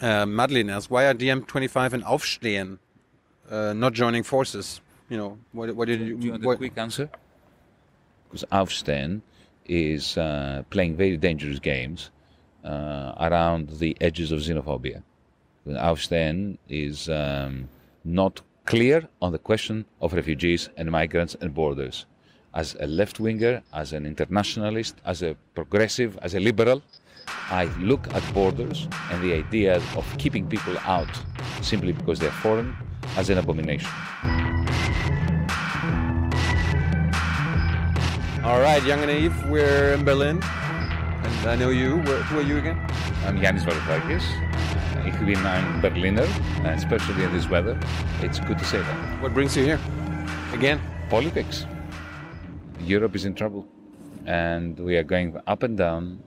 Uh, Madeline asks, why are DiEM25 and Aufstehen uh, not joining forces? You know, what, what did you? Do you want what- a quick answer? Because Aufstehen is uh, playing very dangerous games uh, around the edges of xenophobia. And Aufstehen is um, not clear on the question of refugees and migrants and borders. As a left winger, as an internationalist, as a progressive, as a liberal, I look at borders and the idea of keeping people out simply because they're foreign as an abomination. All right, Young and Eve, we're in Berlin. And I know you. Where, who are you again? I'm Yanis Varoufakis. Ich bin ein Berliner, especially in this weather. It's good to say that. What brings you here? Again? Politics. Europe is in trouble. And we are going up and down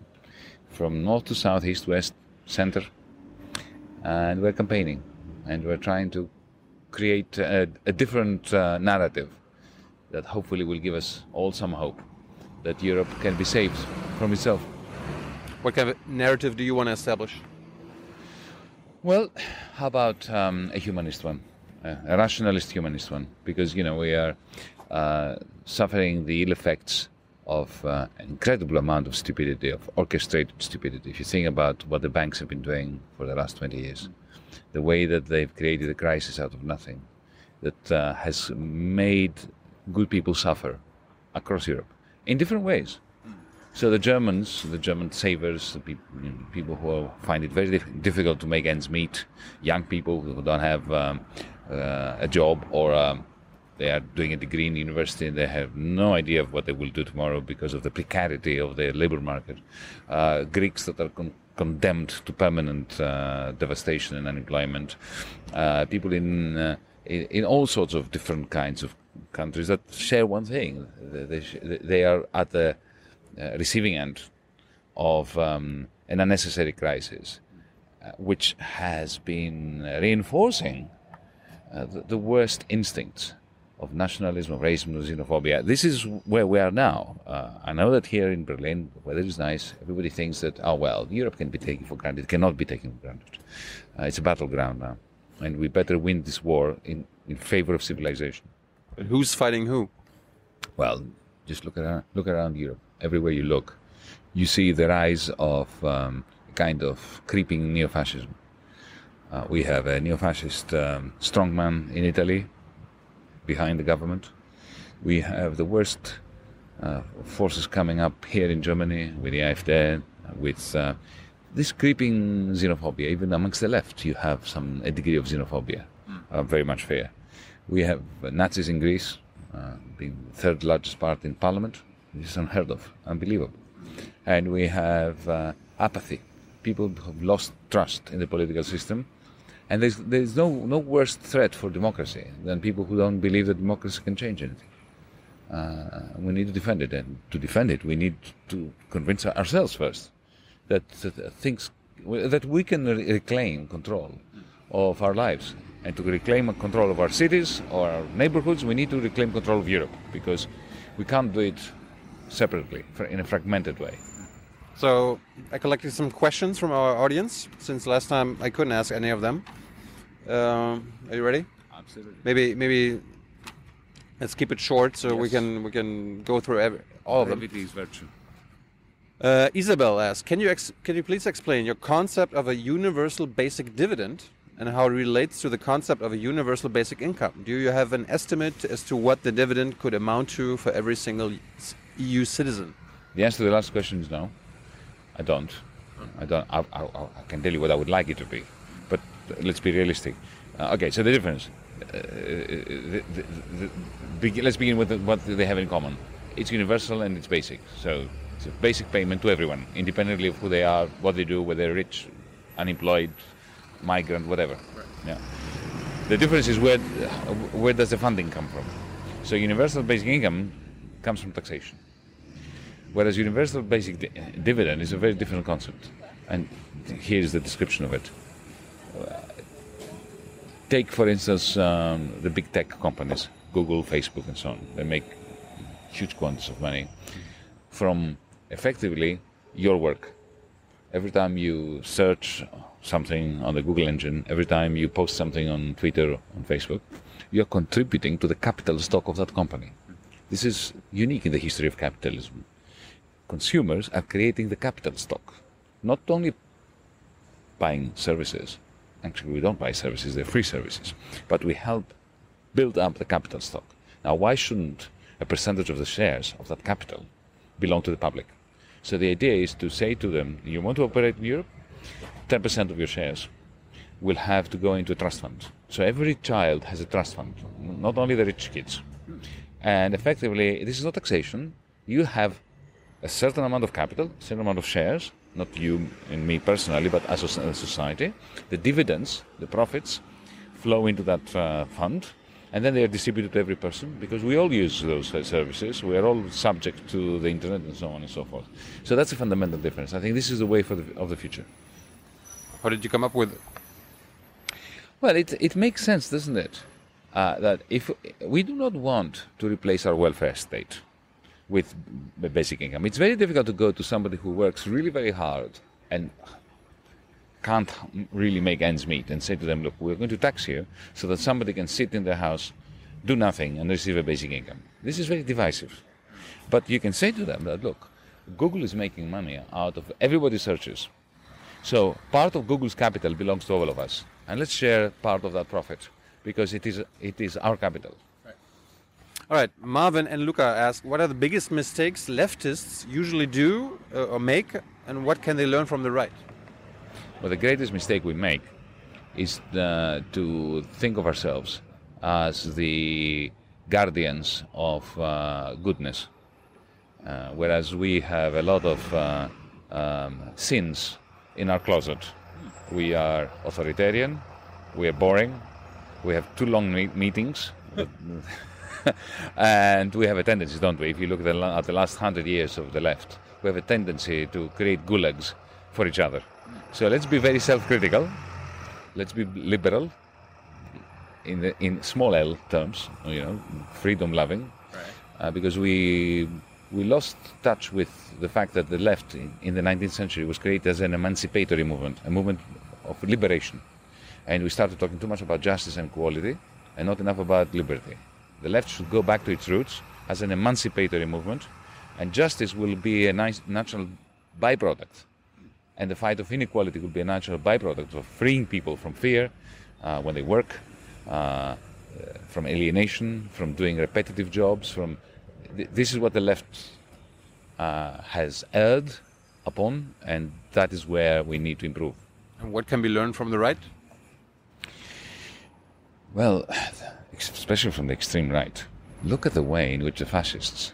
from north to south, east, west, center. And we're campaigning. And we're trying to create a, a different uh, narrative that hopefully will give us all some hope that Europe can be saved from itself. What kind of narrative do you want to establish? Well, how about um, a humanist one, uh, a rationalist humanist one? Because you know we are uh, suffering the ill effects of uh, an incredible amount of stupidity, of orchestrated stupidity. If you think about what the banks have been doing for the last 20 years, the way that they've created a crisis out of nothing, that uh, has made good people suffer across Europe in different ways. So the Germans, the German savers, the peop- you know, people who find it very dif- difficult to make ends meet, young people who don't have um, uh, a job or um, they are doing a degree in university and they have no idea of what they will do tomorrow because of the precarity of the labor market. Uh, Greeks that are con- condemned to permanent uh, devastation and unemployment. Uh, people in, uh, in in all sorts of different kinds of countries that share one thing: they, they, are at the uh, receiving end of um, an unnecessary crisis, uh, which has been reinforcing the, the worst instincts of nationalism, of racism, of xenophobia. This is where we are now. Uh, I know that here in Berlin, the weather is nice. Everybody thinks that, oh, well, Europe can be taken for granted. It cannot be taken for granted. Uh, it's a battleground now. And we better win this war in, in favor of civilization. But who's fighting who? Well, just look around, look around Europe. Everywhere you look, you see the rise of um, a kind of creeping neo-fascism. Uh, we have a neo-fascist um, strongman in Italy behind the government. We have the worst uh, forces coming up here in Germany with the AfD, with uh, this creeping xenophobia. Even amongst the left, you have some a degree of xenophobia, uh, very much fair. We have Nazis in Greece, uh, being the third largest party in parliament. This is unheard of, unbelievable. And we have uh, apathy. People have lost trust in the political system. And there's, there's no, no worse threat for democracy than people who don't believe that democracy can change anything. Uh, we need to defend it. And to defend it, we need to convince ourselves first that, that things, that we can reclaim control of our lives. And to reclaim control of our cities or our neighborhoods, we need to reclaim control of Europe because we can't do it separately, in a fragmented way. So I collected some questions from our audience since last time I couldn't ask any of them. Um, are you ready? Absolutely. Maybe maybe let's keep it short so we can we can go through every, all of them. Brevity is virtue. Uh, Isabel asks, can you ex- can you please explain your concept of a universal basic dividend and how it relates to the concept of a universal basic income? Do you have an estimate as to what the dividend could amount to for every single EU citizen? The answer to the last question is no. I don't. I don't. I, I, I can tell you what I would like it to be, let's be realistic. Uh, okay, so the difference. Uh, the, the, the, the, let's begin with what they have in common. It's universal and it's basic. So it's a basic payment to everyone, independently of who they are, what they do, whether they're rich, unemployed, migrant, whatever. Yeah. The difference is where where does the funding come from? So universal basic income comes from taxation. Whereas universal basic di- dividend is a very different concept. And here's the description of it. Take, for instance, um, the big tech companies, Google, Facebook, and so on. They make huge quantities of money from effectively your work. Every time you search something on the Google engine, every time you post something on Twitter or on Facebook, you're contributing to the capital stock of that company. This is unique in the history of capitalism. Consumers are creating the capital stock, not only buying services. Actually, we don't buy services, they're free services. But we help build up the capital stock. Now, why shouldn't a percentage of the shares of that capital belong to the public? So the idea is to say to them, you want to operate in Europe? 10% of your shares will have to go into a trust fund. So every child has a trust fund, not only the rich kids. And effectively, this is not taxation. You have a certain amount of capital, a certain amount of shares, not you and me personally, but as a society. The dividends, the profits, flow into that uh, fund, and then they are distributed to every person because we all use those uh, services. We are all subject to the internet and so on and so forth. So that's a fundamental difference. I think this is the way for the, of the future. How did you come up with it? Well, it, it makes sense, doesn't it? Uh, that if we do not want to replace our welfare state with basic income, it's very difficult to go to somebody who works really very hard and can't really make ends meet and say to them, look, we're going to tax you so that somebody can sit in their house, do nothing, and receive a basic income. This is very divisive. But you can say to them that, look, Google is making money out of everybody's searches. So part of Google's capital belongs to all of us, and let's share part of that profit because it is it is our capital. All right, Marvin and Luca ask, what are the biggest mistakes leftists usually do uh, or make, and what can they learn from the right? Well, the greatest mistake we make is uh, to think of ourselves as the guardians of uh, goodness, uh, whereas we have a lot of uh, um, sins in our closet. We are authoritarian, we are boring, we have too long meetings, and we have a tendency, don't we? If you look at the, at the last hundred years of the left, we have a tendency to create gulags for each other. So let's be very self-critical. Let's be liberal in the in small L terms, you know, freedom-loving, right. uh, because we we lost touch with the fact that the left in, in, the 19th century was created as an emancipatory movement, a movement of liberation. And we started talking too much about justice and equality and not enough about liberty. The left should go back to its roots as an emancipatory movement, and justice will be a nice natural byproduct. And the fight of inequality will be a natural byproduct of freeing people from fear uh, when they work, uh, from alienation, from doing repetitive jobs, from this is what the left uh, has erred upon, and that is where we need to improve. And what can be learned from the right? Well, especially from the extreme right. Look at the way in which the fascists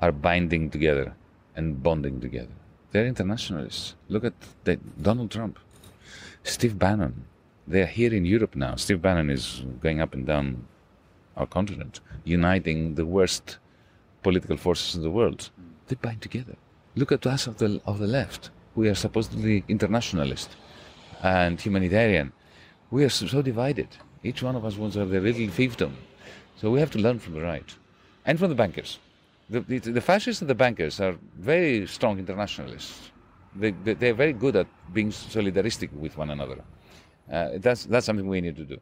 are binding together and bonding together. They're internationalists. Look at the, Donald Trump, Steve Bannon. They're here in Europe now. Steve Bannon is going up and down our continent, uniting the worst political forces in the world. They bind together. Look at us of the, of the left. We are supposedly internationalist and humanitarian. We are so divided. Each one of us wants to have their little fiefdom. So we have to learn from the right and from the bankers. The, the, the fascists and the bankers are very strong internationalists. They, they, they're very good at being solidaristic with one another. Uh, that's, that's something we need to do.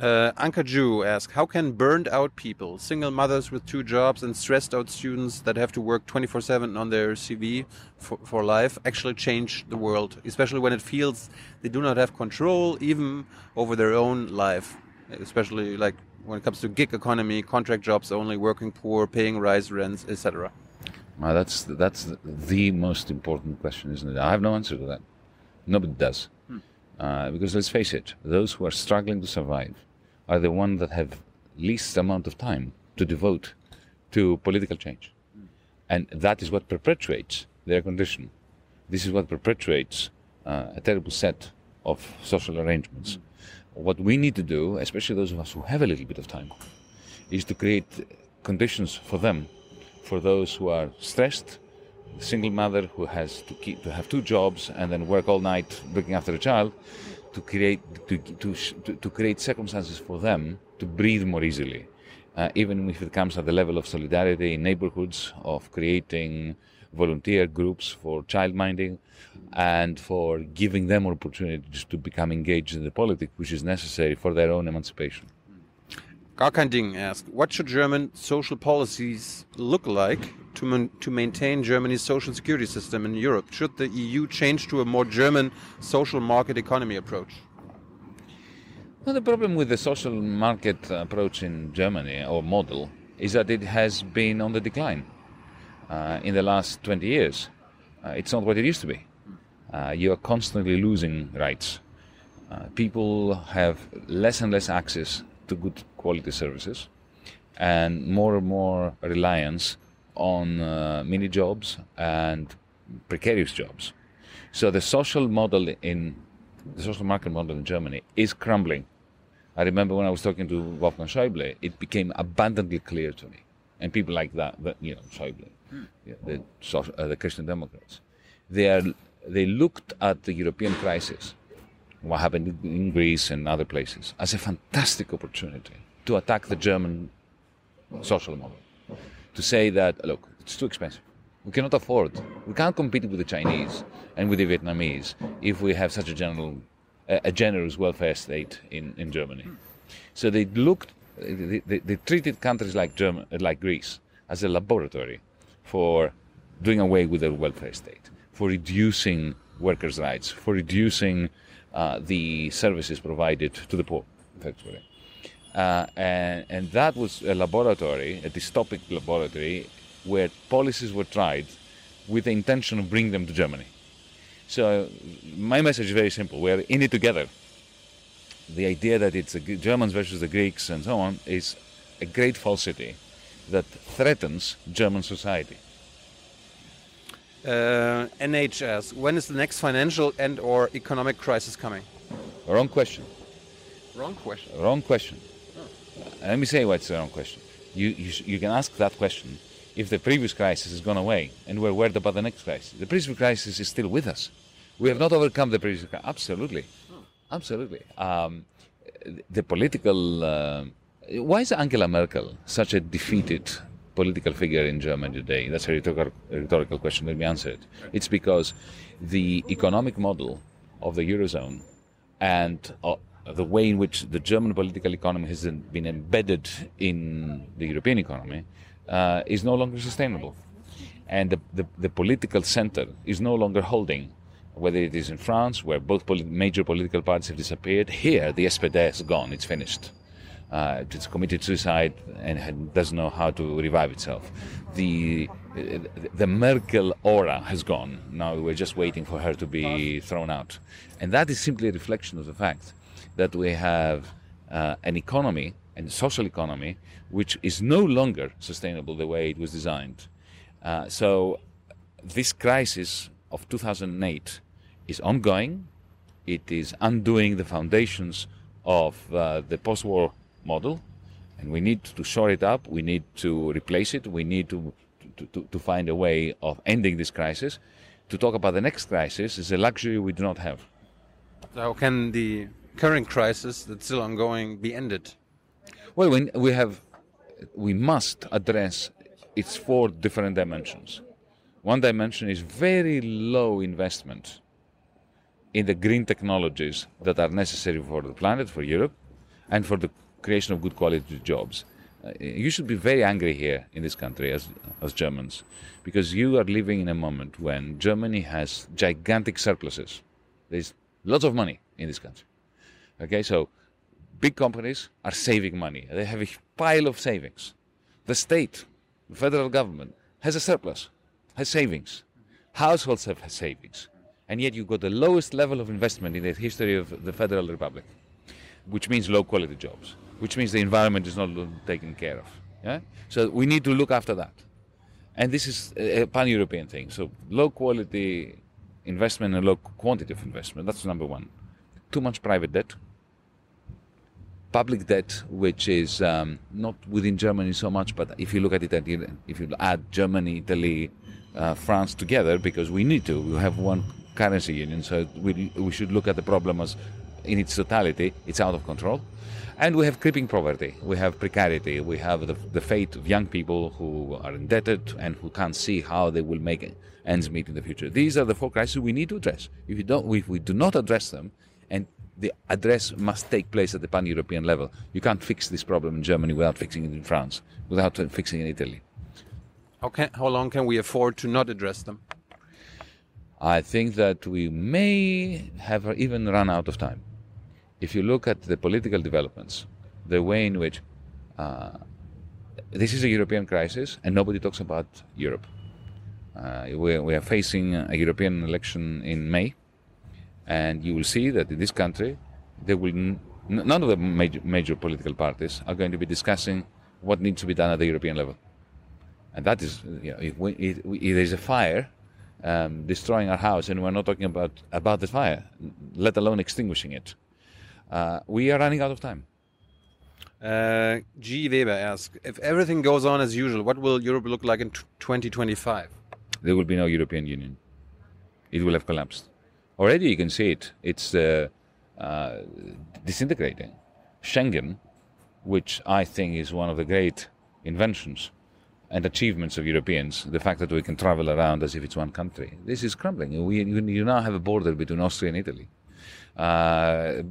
Uh, Anka Ju asks, how can burned out people, single mothers with two jobs and stressed out students that have to work 24-7 on their CV for, for life actually change the world, especially when it feels they do not have control even over their own life, especially like when it comes to gig economy, contract jobs only, working poor, paying rise rents, etc. Well, that's that's the most important question, isn't it? I have no answer to that. Nobody does. Uh, because let's face it, those who are struggling to survive are the ones that have least amount of time to devote to political change. And that is what perpetuates their condition. This is what perpetuates uh, a terrible set of social arrangements. What we need to do, especially those of us who have a little bit of time, is to create conditions for them, for those who are stressed, single mother who has to keep to have two jobs and then work all night looking after a child to create to, to, to create circumstances for them to breathe more easily uh, even if it comes at the level of solidarity in neighborhoods of creating volunteer groups for child minding, and for giving them opportunities to become engaged in the politics, which is necessary for their own emancipation. Gar kein Ding asked, what should German social policies look like to, man to maintain Germany's social security system in Europe? Should the EU change to a more German social market economy approach? Well, the problem with the social market approach in Germany or model is that it has been on the decline uh, in the last 20 years. Uh, it's not what it used to be. Uh, you are constantly losing rights. Uh, people have less and less access to good quality services and more and more reliance on uh, mini jobs and precarious jobs. So the social model in the social market model in Germany is crumbling. I remember when I was talking to Wolfgang Schäuble, it became abundantly clear to me, and people like that, that you know, Schäuble, hmm. yeah, the, uh, the Christian Democrats, they are they looked at the European crisis, what happened in Greece and other places, as a fantastic opportunity to attack the German social model. To say that, look, it's too expensive. We cannot afford. We can't compete with the Chinese and with the Vietnamese if we have such a general a, generous welfare state in, in Germany. So they looked, they, they, they treated countries like, German, like Greece as a laboratory for doing away with their welfare state, for reducing workers' rights, for reducing uh, the services provided to the poor, effectively. Uh, and, and that was a laboratory, a dystopic laboratory, where policies were tried with the intention of bringing them to Germany. So my message is very simple. We are in it together. The idea that it's the Germans versus the Greeks and so on is a great falsity that threatens German society. Uh, NHS, when is the next financial and or economic crisis coming? Wrong question. Wrong question. Wrong question. Oh. let me say what's the wrong question. You, you, you can ask that question if the previous crisis has gone away and we're worried about the next crisis. The previous crisis is still with us. We have not overcome the previous crisis. Absolutely. Absolutely. Um, the political. Uh, why is Angela Merkel such a defeated political figure in Germany today? That's a rhetorical, rhetorical question. Let me answer it. It's because the economic model of the Eurozone and uh, the way in which the German political economy has been embedded in the European economy uh, is no longer sustainable. And the, the, the, political center is no longer holding, whether it is in France, where both poli- major political parties have disappeared. Here, the SPD is gone, it's finished. Uh, it's committed suicide and doesn't know how to revive itself. The, the Merkel aura has gone. Now we're just waiting for her to be thrown out. And that is simply a reflection of the fact that we have uh, an economy and social economy which is no longer sustainable the way it was designed. Uh, so this crisis of 2008 is ongoing. It is undoing the foundations of uh, the post-war model, and we need to shore it up. We need to replace it. We need to, to, to, to find a way of ending this crisis. To talk about the next crisis is a luxury we do not have. How can the current crisis that's still ongoing be ended? Well, we have, we must address its four different dimensions. One dimension is very low investment in the green technologies that are necessary for the planet, for Europe, and for the creation of good quality jobs. Uh, you should be very angry here in this country as, as Germans, because you are living in a moment when Germany has gigantic surpluses. There's lots of money in this country. Okay, so big companies are saving money. They have a pile of savings. The state, the federal government, has a surplus, has savings. Households have savings. And yet you've got the lowest level of investment in the history of the Federal Republic, which means low quality jobs, which means the environment is not taken care of. Yeah? So we need to look after that. And this is a pan European thing. So low quality investment and low quantity of investment, that's number one. Too much private debt, public debt, which is um, not within Germany so much, but if you look at it, if you add Germany, Italy, uh, France together, because we need to, we have one currency union, so we, we should look at the problem as in its totality, it's out of control. And we have creeping poverty, we have precarity, we have the, the fate of young people who are indebted and who can't see how they will make ends meet in the future. These are the four crises we need to address. If we, don't, if we do not address them, and the address must take place at the pan European level, you can't fix this problem in Germany without fixing it in France, without fixing it in Italy. How, can, how long can we afford to not address them? I think that we may have even run out of time. If you look at the political developments, the way in which uh, this is a European crisis and nobody talks about Europe. Uh, we, we, are facing a European election in May, and you will see that in this country, there will n- none of the major, major political parties are going to be discussing what needs to be done at the European level. And that is, you know, if, we, if, if there's a fire um, destroying our house, and we're not talking about about the fire, let alone extinguishing it, uh, we are running out of time. Uh, G. Weber asks, if everything goes on as usual, what will Europe look like in 2025? There will be no European Union. It will have collapsed. Already you can see it. It's uh, uh disintegrating. Schengen, which I think is one of the great inventions and achievements of Europeans, the fact that we can travel around as if it's one country, this is crumbling. We, you now have a border between Austria and Italy. Uh,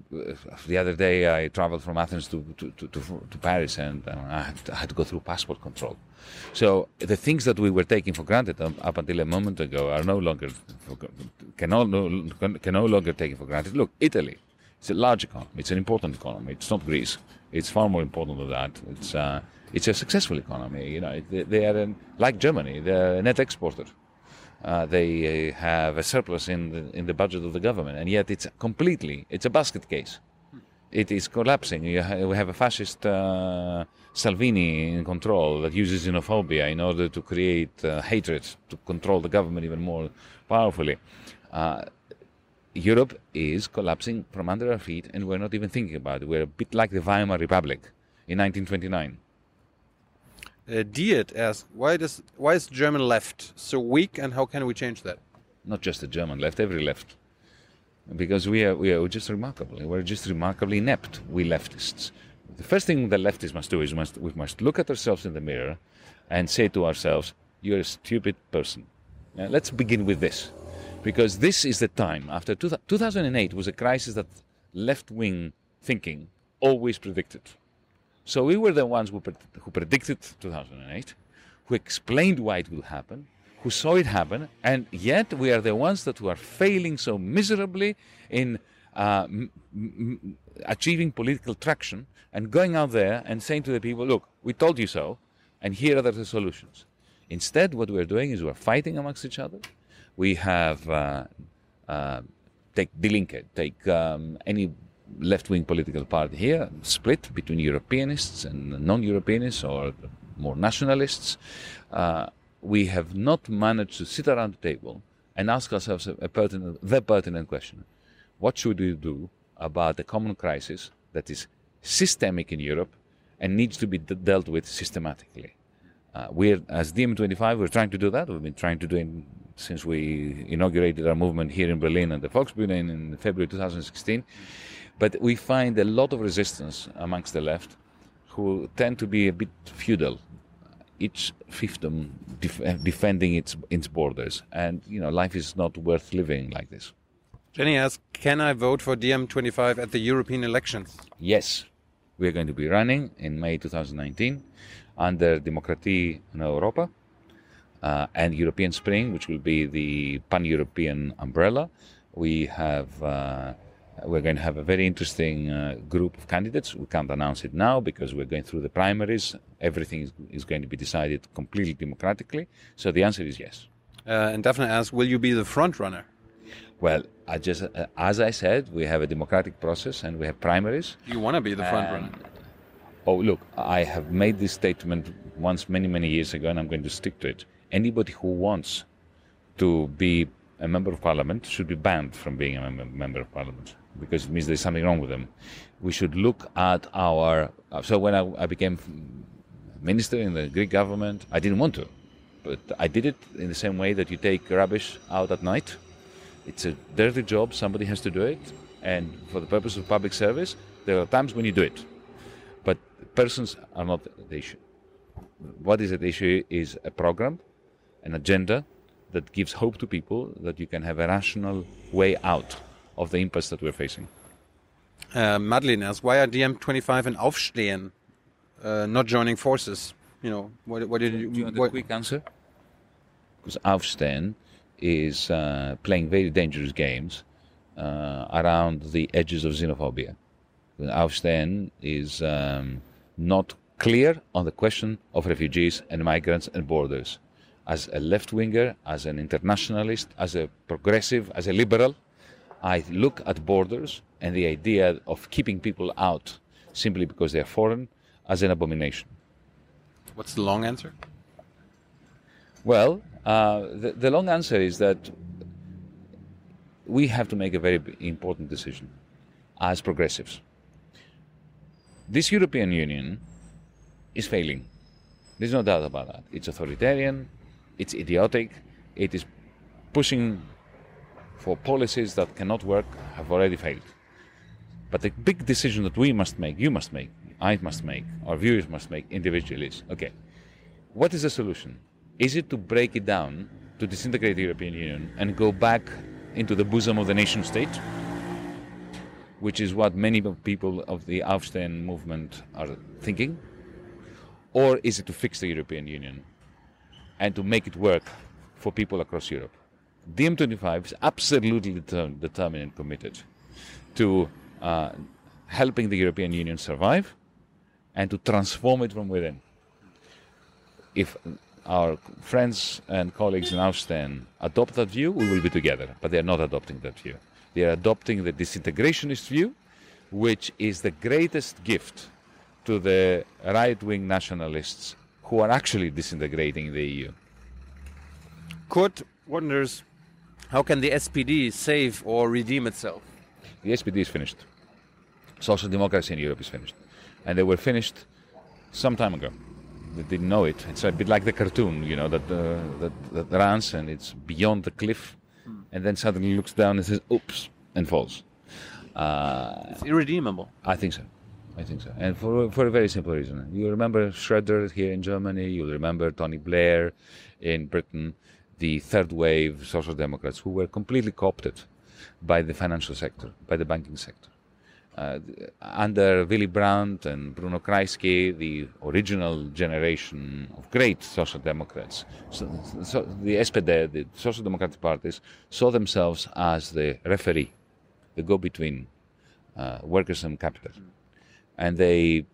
the other day, I traveled from Athens to, to, to, to Paris and uh, I, had to, I, had to, go through passport control. So the things that we were taking for granted up until a moment ago are no longer can no, can no longer taken for granted. Look, Italy, it's a large economy, it's an important economy. It's not Greece. It's far more important than that. It's uh, it's a successful economy. You know, they, they are an, like Germany. They're a net exporter. Uh, they uh, have a surplus in the, in the budget of the government, and yet it's completely it's a basket case. It is collapsing. We have a fascist uh, Salvini in control that uses xenophobia in order to create uh, hatred to control the government even more powerfully. Uh, Europe is collapsing from under our feet, and we're not even thinking about it. We're a bit like the Weimar Republic in 1929. Uh, Diet asks, why, does, why is German left so weak and how can we change that? Not just the German left, every left. Because we are, we are just remarkable. We're just remarkably inept, we leftists. The first thing the leftists must do is must, we must look at ourselves in the mirror and say to ourselves, you're a stupid person. Now, let's begin with this. Because this is the time, after two, 2008 was a crisis that left wing thinking always predicted. So we were the ones who, who predicted 2008, who explained why it would happen, who saw it happen, and yet we are the ones that who are failing so miserably in uh, achieving political traction and going out there and saying to the people, look, we told you so, and here are the solutions. Instead, what we're doing is we're fighting amongst each other. We have uh, uh, take Die take um, any left-wing political party here, split between Europeanists and non-Europeanists or more nationalists. Uh, we have not managed to sit around the table and ask ourselves a pertinent, the pertinent question: What should we do about a common crisis that is systemic in Europe and needs to be d- dealt with systematically? Uh, we're as DiEM25, we're trying to do that. We've been trying to do it since we inaugurated our movement here in Berlin at the Volksbühne in, in February 2016. But we find a lot of resistance amongst the left who tend to be a bit feudal, each fiefdom def- defending its, its borders. And, you know, life is not worth living like this. Jenny asks, can I vote for DiEM25 at the European elections? Yes. We are going to be running in May 2019 under Demokratie in Europa uh, and European Spring, which will be the pan-European umbrella. We have uh, we're going to have a very interesting uh, group of candidates. We can't announce it now because we're going through the primaries. Everything is, is going to be decided completely democratically. So the answer is yes. Uh, and Daphne asks, will you be the front runner? Well, I just, uh, as I said, we have a democratic process and we have primaries. You want to be the front runner? Oh, look, I have made this statement once many, many years ago, and I'm going to stick to it. Anybody who wants to be a member of parliament should be banned from being a member of parliament because it means there's something wrong with them. We should look at our. Uh, so when I, I became minister in the Greek government, I didn't want to, but I did it in the same way that you take rubbish out at night. It's a dirty job. Somebody has to do it, And for the purpose of public service, there are times when you do it. But persons are not the issue. What is at issue is a program, an agenda that gives hope to people that you can have a rational way out of the impasse that we're facing. Uh, Madeline asks, why are DiEM25 and Aufstehen uh, not joining forces? You know, what, what did you? Do you want what- a quick answer? Because Aufstehen is uh, playing very dangerous games uh, around the edges of xenophobia. Aufstehen is um, not clear on the question of refugees and migrants and borders. As a left winger, as an internationalist, as a progressive, as a liberal, I look at borders and the idea of keeping people out simply because they are foreign as an abomination. What's the long answer? Well, uh, the, the long answer is that we have to make a very important decision as progressives. This European Union is failing. There's no doubt about that. It's authoritarian, it's idiotic, it is pushing for policies that cannot work, have already failed. But the big decision that we must make, you must make, I must make, our viewers must make individually is okay, what is the solution? Is it to break it down, to disintegrate the European Union and go back into the bosom of the nation state? Which is what many people of the Aufstehen movement are thinking? Or is it to fix the European Union and to make it work for people across Europe? DiEM25 is absolutely deter- determined and committed to uh, helping the European Union survive and to transform it from within if our friends and colleagues in Aufstehen adopt that view, we will be together. But they are not adopting that view. They are adopting the disintegrationist view, which is the greatest gift to the right wing nationalists who are actually disintegrating the EU. Kurt wonders, how can the SPD save or redeem itself? The SPD is finished. Social democracy in Europe is finished. And they were finished some time ago. They didn't know it. It's a bit like the cartoon, you know, that, uh, that, that runs and it's beyond the cliff and then suddenly looks down and says, oops, and falls. Uh, It's irredeemable. I think so. I think so. And for, for a very simple reason. You remember Schroeder here in Germany, you'll remember Tony Blair in Britain, the third wave social democrats who were completely co opted by the financial sector, by the banking sector. Uh, under Willy Brandt and Bruno Kreisky, the original generation of great social democrats, so, so the SPD, the social democratic parties, saw themselves as the referee, the go-between uh, workers and capital, and they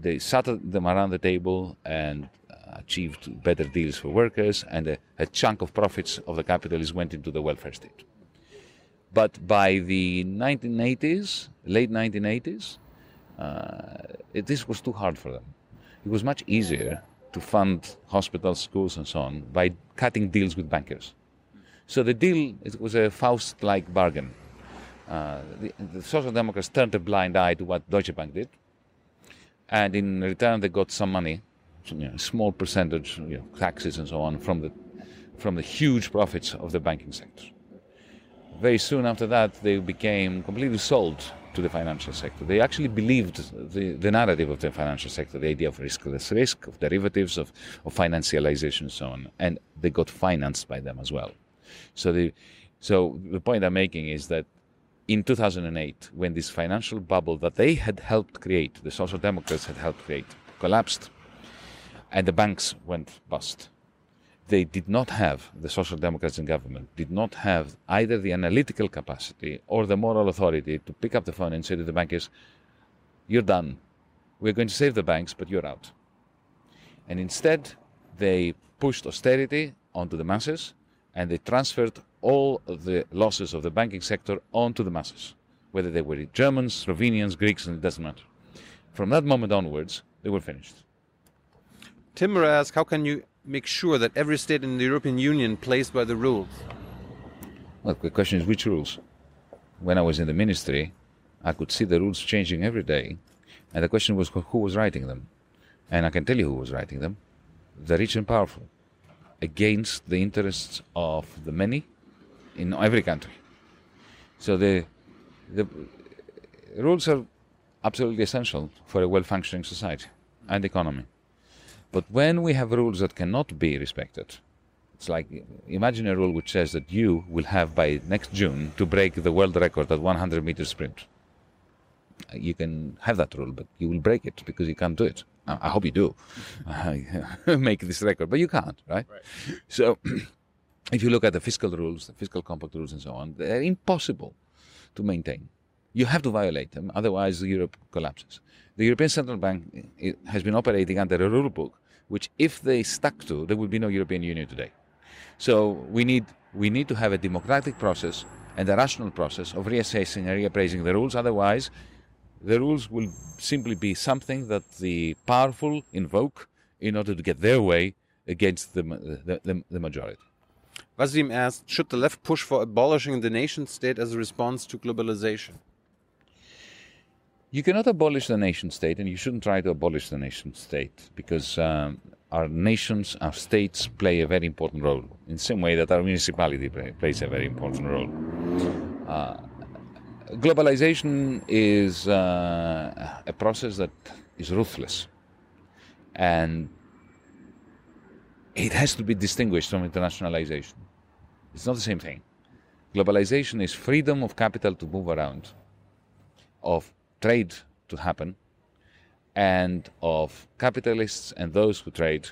they sat them around the table and achieved better deals for workers, and a, a chunk of profits of the capitalists went into the welfare state. But by the 1980s, late 1980s, uh, it, this was too hard for them. It was much easier to fund hospitals, schools, and so on by cutting deals with bankers. So the deal it was a Faust-like bargain. Uh, the, the Social Democrats turned a blind eye to what Deutsche Bank did, and in return they got some money, some, you know, small percentage, you know, taxes and so on, from the from the huge profits of the banking sector very soon after that, they became completely sold to the financial sector. They actually believed the, the narrative of the financial sector, the idea of riskless risk, of derivatives, of, of financialization, and so on. And they got financed by them as well. So the, so the point I'm making is that in 2008, when this financial bubble that they had helped create, the Social Democrats had helped create, collapsed, and the banks went bust they did not have, the Social Democrats in government, did not have either the analytical capacity or the moral authority to pick up the phone and say to the bankers, You're done. We're going to save the banks, but you're out. And instead, they pushed austerity onto the masses and they transferred all the losses of the banking sector onto the masses, whether they were Germans, Slovenians, Greeks, and it doesn't matter. From that moment onwards, they were finished. Timber asks, how can you make sure that every state in the European Union plays by the rules? Well, the question is which rules? When I was in the ministry, I could see the rules changing every day, and the question was who was writing them. And I can tell you who was writing them the rich and powerful, against the interests of the many in every country. So the the rules are absolutely essential for a well-functioning society and economy. But when we have rules that cannot be respected, it's like imagine a rule which says that you will have by next June to break the world record at 100 meter sprint. You can have that rule, but you will break it because you can't do it. I hope you do make this record, but you can't, right? right. So, if you look at the fiscal rules, the fiscal compact rules, and so on, they're impossible to maintain. You have to violate them, otherwise Europe collapses. The European Central Bank eh, has been operating under a rule book, which, if they stuck to, there would be no European Union today. So we need we need to have a democratic process and a rational process of reassessing and reappraising the rules. Otherwise, the rules will simply be something that the powerful invoke in order to get their way against the, the, the, the majority. Vasim asked, should the left push for abolishing the nation state as a response to globalization? You cannot abolish the nation state, and you shouldn't try to abolish the nation state because um, our nations, our states play a very important role in the same way that our municipality play, plays a very important role. Uh, globalization is uh, a process that is ruthless and it has to be distinguished from internationalization. It's not the same thing. Globalization is freedom of capital to move around, of trade to happen, and of capitalists and those who trade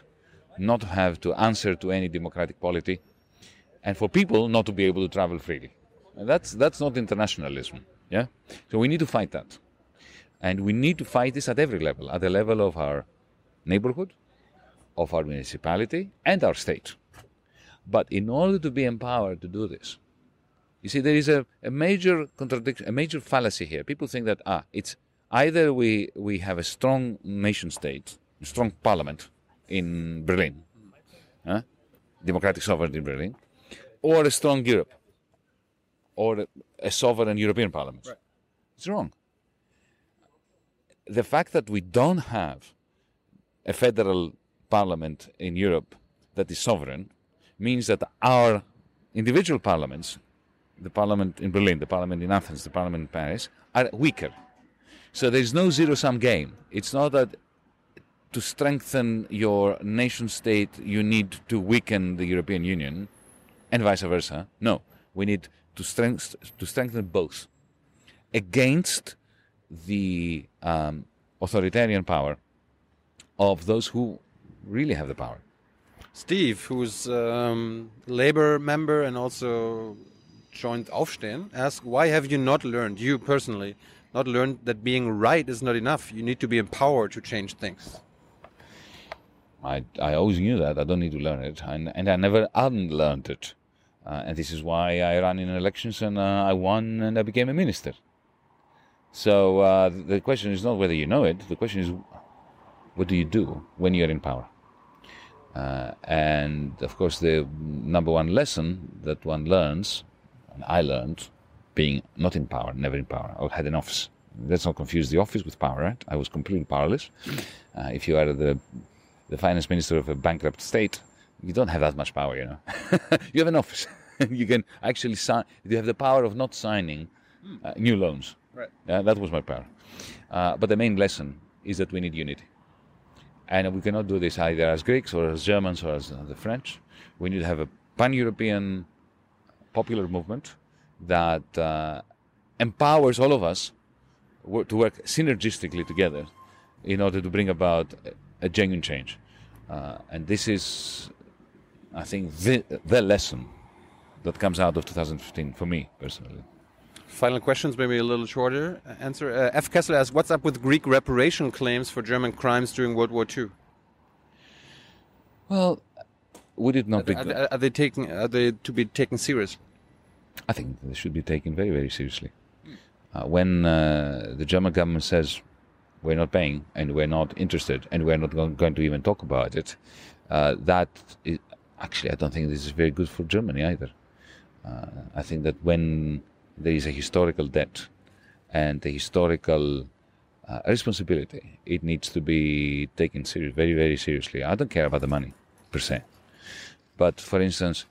not to have to answer to any democratic polity, and for people not to be able to travel freely. And that's that's not internationalism. Yeah. So we need to fight that, and we need to fight this at every level, at the level of our neighborhood, of our municipality, and our state. But in order to be empowered to do this, you see, there is a, a major contradiction, a major fallacy here. People think that, ah, it's either we, we have a strong nation state, a strong parliament in Berlin, huh? democratic sovereignty in Berlin, or a strong Europe, or a, sovereign European parliament. Right. It's wrong. The fact that we don't have a federal parliament in Europe that is sovereign means that our individual parliaments the parliament in Berlin, the parliament in Athens, the parliament in Paris, are weaker. So there is no zero sum game. It's not that to strengthen your nation state you need to weaken the European Union and vice versa. No, we need to, strength, to strengthen both against the um, authoritarian power of those who really have the power. Steve, who's um, labor member and also joined Aufstehen ask why have you not learned, you personally, not learned that being right is not enough? You need to be empowered to change things. I, I always knew that. I don't need to learn it. And, and I never unlearned it. Uh, and this is why I ran in elections and uh, I won and I became a minister. So uh, the question is not whether you know it, the question is what do you do when you're in power? Uh, and of course, the number one lesson that one learns and I learned, being not in power, never in power, I had an office. Let's not confuse the office with power, right? I was completely powerless. Uh, if you are the, the finance minister of a bankrupt state, you don't have that much power, you know. you have an office. you can actually sign, you have the power of not signing uh, new loans. Right. Yeah, that was my power. Uh, but the main lesson is that we need unity. And we cannot do this either as Greeks or as Germans or as uh, the French. We need to have a pan European popular movement that uh, empowers all of us to work synergistically together in order to bring about a, genuine change. Uh, and this is, I think, the, the lesson that comes out of 2015 for me personally. Final questions, maybe a little shorter answer. Uh, F. Kessler asks, "What's up with Greek reparation claims for German crimes during World War II?" Well, would it not are, be? Are, are, they taking? Are they to be taken seriously? I think they should be taken very, very seriously. Uh, when uh, the German government says we're not paying and we're not interested and we're not going to even talk about it, uh, that is, actually I don't think this is very good for Germany either. Uh, I think that when there is a historical debt and a historical uh, responsibility, it needs to be taken serious, very, very seriously. I don't care about the money per se, but for instance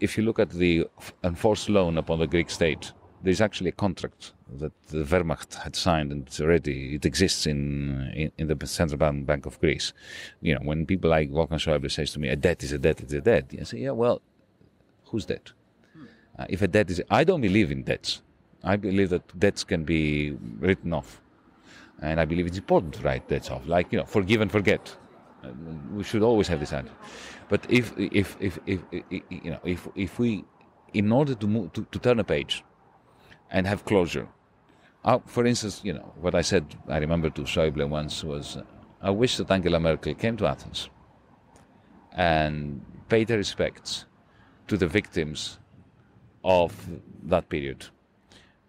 if you look at the enforced loan upon the Greek state there's actually a contract that the Wehrmacht had signed, and it's already it exists in in, in the Central Bank, Bank of Greece. You know, when people like Wolfgang Schäuble says to me, "A debt is a debt is a debt," I say, "Yeah, well, who's debt? Uh, if a debt is, I don't believe in debts. I believe that debts can be written off, and I believe it's important to write debts off, like you know, forgive and forget. Uh, we should always have this attitude. But if if if, if, if you know if if we in order to, move, to, to turn a page and have closure. Uh, for instance, you know, what I said, I remember to Schäuble once was, uh, I wish that Angela Merkel came to Athens and paid her respects to the victims of that period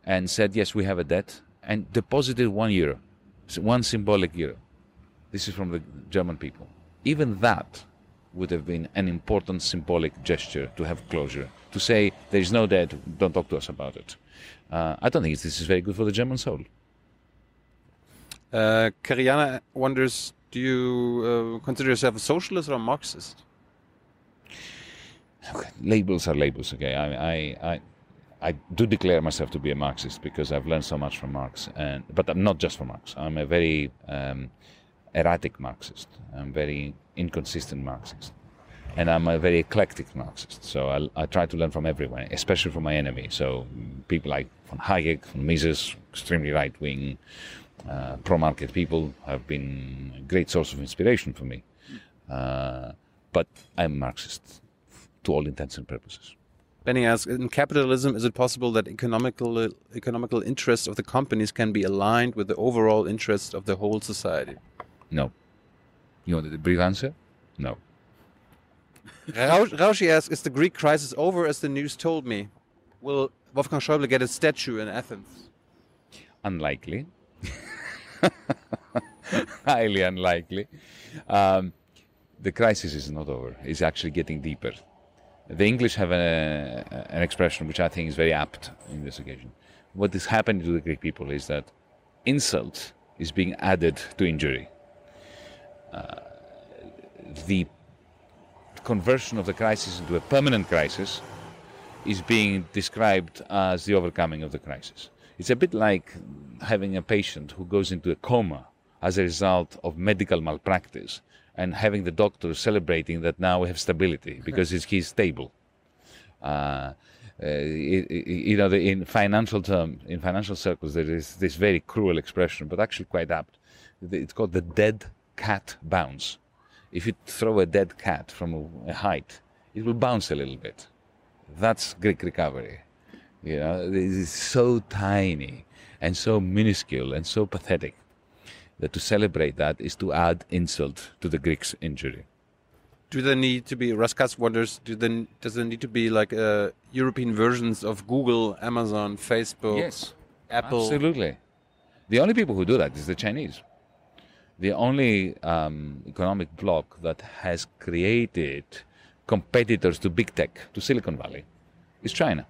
and said, yes, we have a debt, and deposited one euro, one symbolic euro. This is from the German people. Even that would have been an important symbolic gesture to have closure. To say, there is no debt, don't talk to us about it. Uh, I don't think this is very good for the German soul. Uh, Kariana wonders Do you uh, consider yourself a socialist or a Marxist? Okay, labels are labels, okay? I, I, I, I, do declare myself to be a Marxist because I've learned so much from Marx, and, but I'm not just from Marx. I'm a very um, erratic Marxist. I'm very inconsistent Marxist. And I'm a very eclectic Marxist. So I, I try to learn from everyone, especially from my enemy. So people like von Hayek, von Mises, extremely right wing, uh, pro market people have been a great source of inspiration for me. Uh, but I'm Marxist to all intents and purposes. Benny asks, in capitalism, is it possible that economical economical interests of the companies can be aligned with the overall interests of the whole society? No. You want the brief answer? No. Raushi asks, is the Greek crisis over as the news told me? Will Wolfgang Schäuble get a statue in Athens? Unlikely. Highly unlikely. Um, the crisis is not over. It's actually getting deeper. The English have a, an expression which I think is very apt in this occasion. What is happening to the Greek people is that insult is being added to injury. Uh, the conversion of the crisis into a permanent crisis is being described as the overcoming of the crisis. It's a bit like having a patient who goes into a coma as a result of medical malpractice and having the doctor celebrating that now we have stability because he's stable. Uh, uh, you know, in financial term, in financial circles, there is this very cruel expression, but actually quite apt. It's called the dead cat bounce. If you throw a dead cat from a height, it will bounce a little bit. That's Greek recovery. You know, it is so tiny and so minuscule and so pathetic that to celebrate that is to add insult to the Greeks' injury. Do there need to be, Raskas wonders, do there, does there need to be like uh, European versions of Google, Amazon, Facebook, yes, Apple? Absolutely. The only people who do that is the Chinese. The only um, economic bloc that has created competitors to big tech, to Silicon Valley, is China.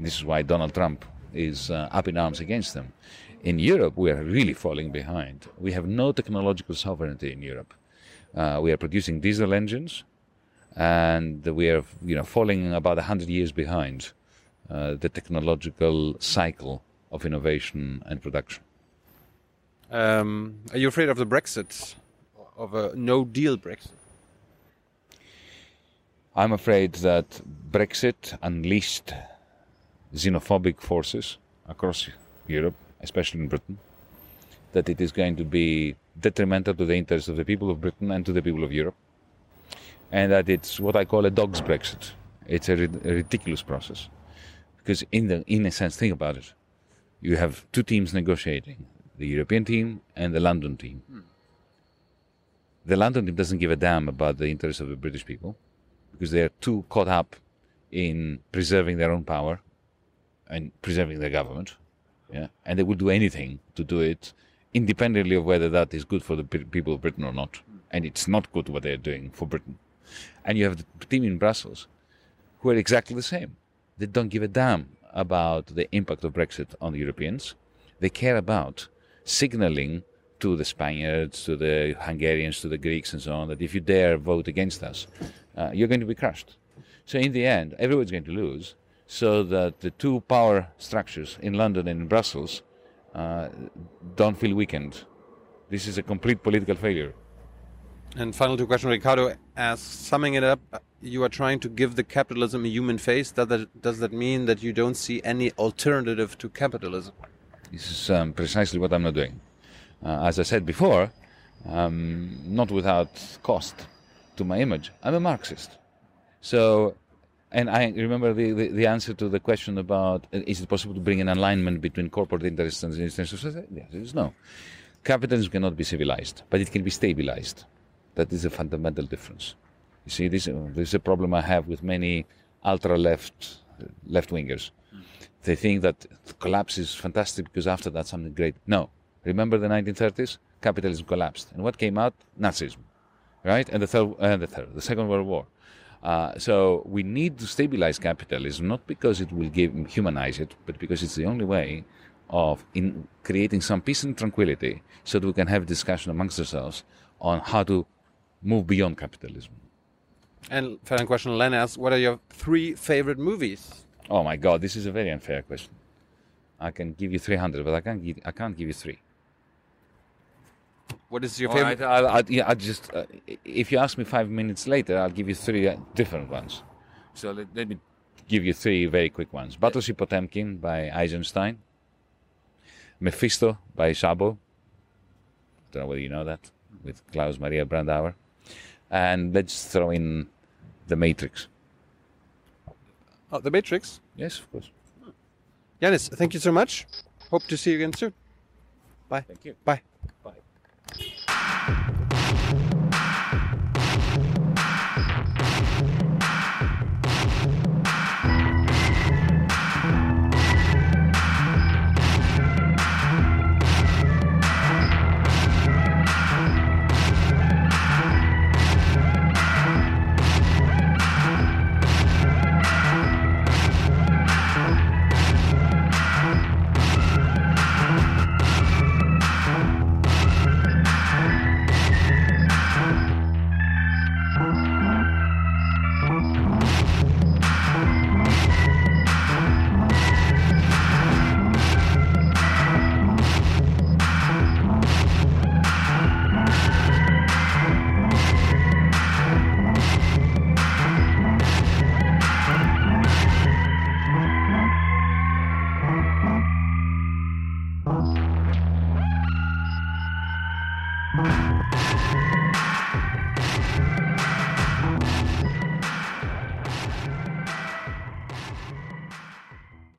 This is why Donald Trump is uh, up in arms against them. In Europe, we are really falling behind. We have no technological sovereignty in Europe. Uh, we are producing diesel engines, and we are, you know, falling about hundred years behind uh, the technological cycle of innovation and production. Um, are you afraid of the Brexit, of a no-deal Brexit? I'm afraid that Brexit unleashed xenophobic forces across Europe, especially in Britain, that it is going to be detrimental to the interests of the people of Britain and to the people of Europe, and that it's what I call a dog's Brexit. It's a, a ridiculous process. Because, in, the, in a sense, think about it. You have two teams negotiating the European team and the London team. Hmm. The London team doesn't give a damn about the interests of the British people because they are too caught up in preserving their own power and preserving their government. Yeah, and they will do anything to do it, independently of whether that is good for the people of Britain or not. And it's not good what they're doing for Britain. And you have the team in Brussels, who are exactly the same. They don't give a damn about the impact of Brexit on the Europeans. They care about signaling to the Spaniards, to the Hungarians, to the Greeks, and so on, that if you dare vote against us, uh, you're going to be crushed. So in the end, everyone's going to lose. so that the two power structures in London and in Brussels uh, don't feel weakened. This is a complete political failure. And final two question, Ricardo As summing it up, you are trying to give the capitalism a human face. Does that, does that mean that you don't see any alternative to capitalism? This is um, precisely what I'm not doing. Uh, as I said before, um, not without cost to my image. I'm a Marxist. So, and I remember the, the, the, answer to the question about uh, is it possible to bring an alignment between corporate interests and the interests of society? The answer no. Capitalism cannot be civilized, but it can be stabilized. That is a fundamental difference. You see, this, uh, this is a problem I have with many ultra left left wingers. They think that collapse is fantastic because after that something great. No. Remember the 1930s? Capitalism collapsed. And what came out? Nazism right? And the third, and the third, the Second World War. Uh, so we need to stabilize capitalism, not because it will give humanize it, but because it's the only way of in creating some peace and tranquility, so that we can have a discussion amongst ourselves on how to move beyond capitalism. And final question, Len asks, what are your three favorite movies? Oh my God, this is a very unfair question. I can give you 300, but I can't give, I can't give you three. What is your favorite? Right, I'll, I'll, yeah, i just, uh, if you ask me five minutes later, I'll give you three uh, different ones. So let, let, me give you three very quick ones. Battleship Potemkin by Eisenstein. Mephisto by Szabó. I don't know whether you know that, with Klaus Maria Brandauer. And let's throw in The Matrix. Oh, The Matrix? Yes, of course. Yanis, thank you so much. Hope to see you again soon. Bye. Thank you. Bye. Bye.